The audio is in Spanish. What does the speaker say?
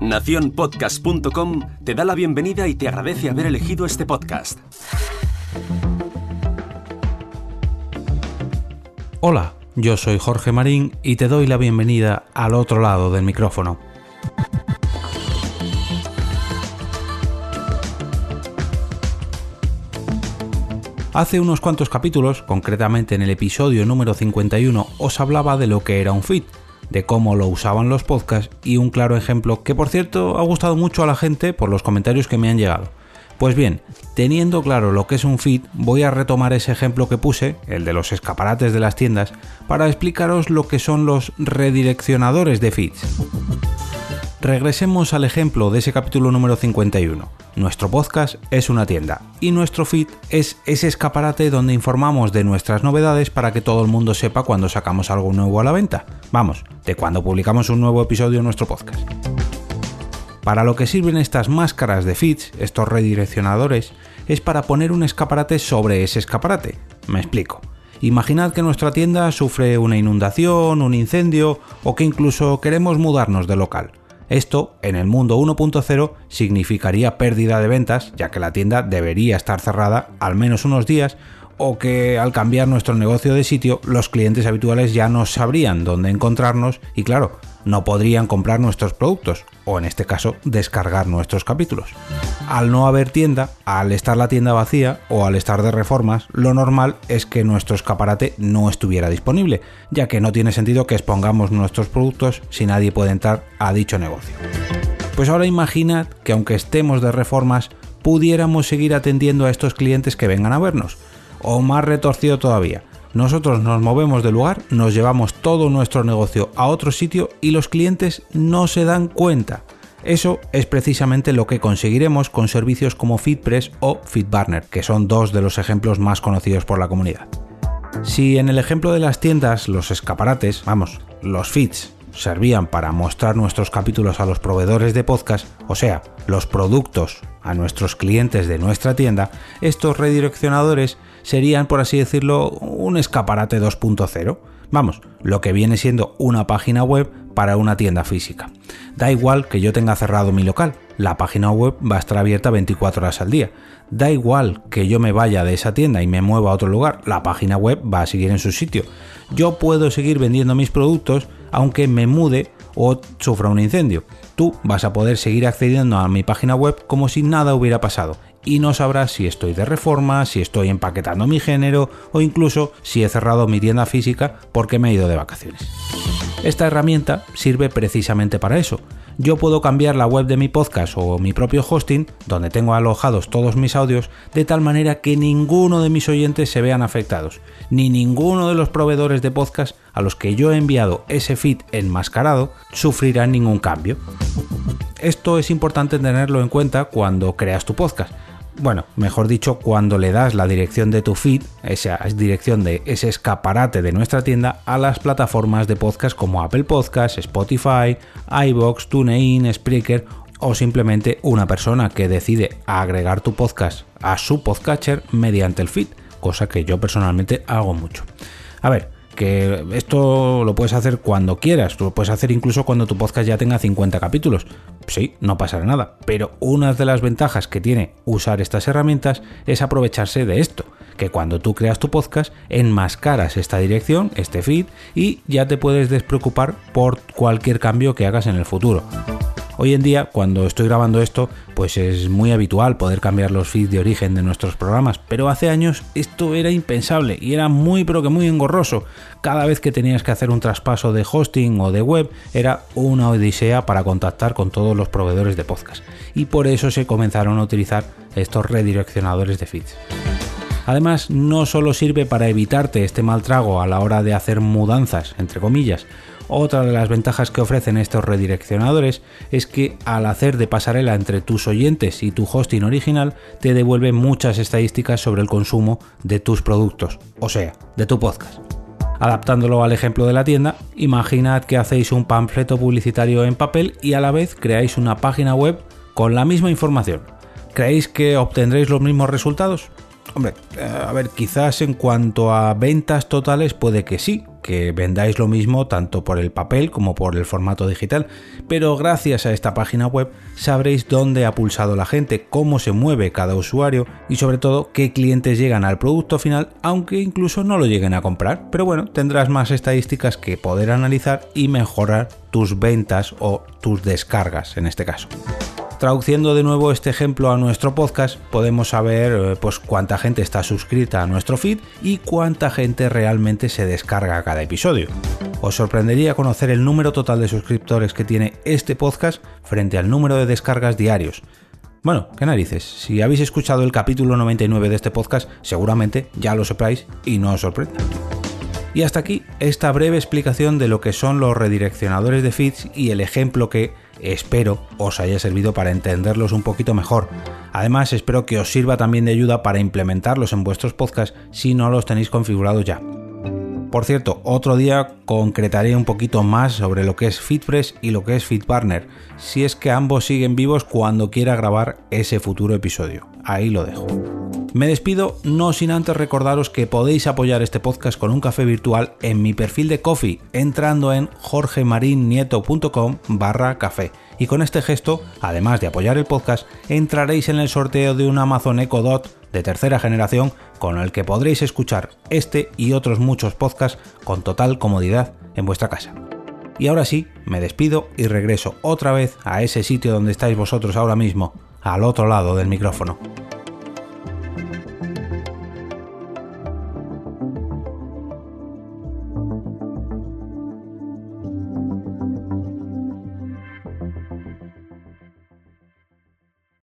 Naciónpodcast.com te da la bienvenida y te agradece haber elegido este podcast. Hola, yo soy Jorge Marín y te doy la bienvenida al otro lado del micrófono. Hace unos cuantos capítulos, concretamente en el episodio número 51, os hablaba de lo que era un feed de cómo lo usaban los podcasts y un claro ejemplo que por cierto ha gustado mucho a la gente por los comentarios que me han llegado. Pues bien, teniendo claro lo que es un feed, voy a retomar ese ejemplo que puse, el de los escaparates de las tiendas, para explicaros lo que son los redireccionadores de feeds. Regresemos al ejemplo de ese capítulo número 51. Nuestro podcast es una tienda y nuestro feed es ese escaparate donde informamos de nuestras novedades para que todo el mundo sepa cuando sacamos algo nuevo a la venta. Vamos, de cuando publicamos un nuevo episodio en nuestro podcast. Para lo que sirven estas máscaras de feeds, estos redireccionadores, es para poner un escaparate sobre ese escaparate. Me explico. Imaginad que nuestra tienda sufre una inundación, un incendio o que incluso queremos mudarnos de local. Esto, en el mundo 1.0, significaría pérdida de ventas, ya que la tienda debería estar cerrada al menos unos días, o que al cambiar nuestro negocio de sitio, los clientes habituales ya no sabrían dónde encontrarnos y claro, no podrían comprar nuestros productos, o en este caso, descargar nuestros capítulos. Al no haber tienda, al estar la tienda vacía o al estar de reformas, lo normal es que nuestro escaparate no estuviera disponible, ya que no tiene sentido que expongamos nuestros productos si nadie puede entrar a dicho negocio. Pues ahora imaginad que aunque estemos de reformas, pudiéramos seguir atendiendo a estos clientes que vengan a vernos. O más retorcido todavía, nosotros nos movemos del lugar, nos llevamos todo nuestro negocio a otro sitio y los clientes no se dan cuenta. Eso es precisamente lo que conseguiremos con servicios como FeedPress o FeedBurner, que son dos de los ejemplos más conocidos por la comunidad. Si en el ejemplo de las tiendas los escaparates, vamos, los feeds, servían para mostrar nuestros capítulos a los proveedores de podcast, o sea, los productos a nuestros clientes de nuestra tienda, estos redireccionadores serían, por así decirlo, un escaparate 2.0. Vamos, lo que viene siendo una página web para una tienda física. Da igual que yo tenga cerrado mi local, la página web va a estar abierta 24 horas al día. Da igual que yo me vaya de esa tienda y me mueva a otro lugar, la página web va a seguir en su sitio. Yo puedo seguir vendiendo mis productos aunque me mude o sufra un incendio. Tú vas a poder seguir accediendo a mi página web como si nada hubiera pasado y no sabrás si estoy de reforma, si estoy empaquetando mi género o incluso si he cerrado mi tienda física porque me he ido de vacaciones. Esta herramienta sirve precisamente para eso. Yo puedo cambiar la web de mi podcast o mi propio hosting, donde tengo alojados todos mis audios, de tal manera que ninguno de mis oyentes se vean afectados, ni ninguno de los proveedores de podcast a los que yo he enviado ese feed enmascarado sufrirá ningún cambio. Esto es importante tenerlo en cuenta cuando creas tu podcast bueno, mejor dicho, cuando le das la dirección de tu feed, esa dirección de ese escaparate de nuestra tienda, a las plataformas de podcast como Apple Podcasts, Spotify, iBox, TuneIn, Spreaker o simplemente una persona que decide agregar tu podcast a su podcatcher mediante el feed, cosa que yo personalmente hago mucho. A ver, que esto lo puedes hacer cuando quieras, lo puedes hacer incluso cuando tu podcast ya tenga 50 capítulos. Sí, no pasará nada, pero una de las ventajas que tiene usar estas herramientas es aprovecharse de esto, que cuando tú creas tu podcast enmascaras esta dirección, este feed, y ya te puedes despreocupar por cualquier cambio que hagas en el futuro. Hoy en día, cuando estoy grabando esto, pues es muy habitual poder cambiar los feeds de origen de nuestros programas, pero hace años esto era impensable y era muy pero que muy engorroso. Cada vez que tenías que hacer un traspaso de hosting o de web era una odisea para contactar con todos los proveedores de podcast. Y por eso se comenzaron a utilizar estos redireccionadores de feeds. Además, no solo sirve para evitarte este mal trago a la hora de hacer mudanzas, entre comillas, otra de las ventajas que ofrecen estos redireccionadores es que al hacer de pasarela entre tus oyentes y tu hosting original te devuelve muchas estadísticas sobre el consumo de tus productos, o sea, de tu podcast. Adaptándolo al ejemplo de la tienda, imaginad que hacéis un panfleto publicitario en papel y a la vez creáis una página web con la misma información. ¿Creéis que obtendréis los mismos resultados? Hombre, eh, a ver, quizás en cuanto a ventas totales puede que sí, que vendáis lo mismo tanto por el papel como por el formato digital, pero gracias a esta página web sabréis dónde ha pulsado la gente, cómo se mueve cada usuario y sobre todo qué clientes llegan al producto final, aunque incluso no lo lleguen a comprar. Pero bueno, tendrás más estadísticas que poder analizar y mejorar tus ventas o tus descargas en este caso. Traduciendo de nuevo este ejemplo a nuestro podcast, podemos saber eh, pues cuánta gente está suscrita a nuestro feed y cuánta gente realmente se descarga cada episodio. Os sorprendería conocer el número total de suscriptores que tiene este podcast frente al número de descargas diarios. Bueno, qué narices, si habéis escuchado el capítulo 99 de este podcast, seguramente ya lo sepáis y no os sorprenda. Y hasta aquí esta breve explicación de lo que son los redireccionadores de feeds y el ejemplo que espero os haya servido para entenderlos un poquito mejor. Además, espero que os sirva también de ayuda para implementarlos en vuestros podcasts si no los tenéis configurados ya. Por cierto, otro día concretaré un poquito más sobre lo que es FitPress y lo que es FitPartner, si es que ambos siguen vivos cuando quiera grabar ese futuro episodio. Ahí lo dejo. Me despido no sin antes recordaros que podéis apoyar este podcast con un café virtual en mi perfil de Coffee entrando en jorgemarinieto.com barra café. Y con este gesto, además de apoyar el podcast, entraréis en el sorteo de un Amazon Echo Dot de tercera generación con el que podréis escuchar este y otros muchos podcasts con total comodidad en vuestra casa. Y ahora sí, me despido y regreso otra vez a ese sitio donde estáis vosotros ahora mismo, al otro lado del micrófono.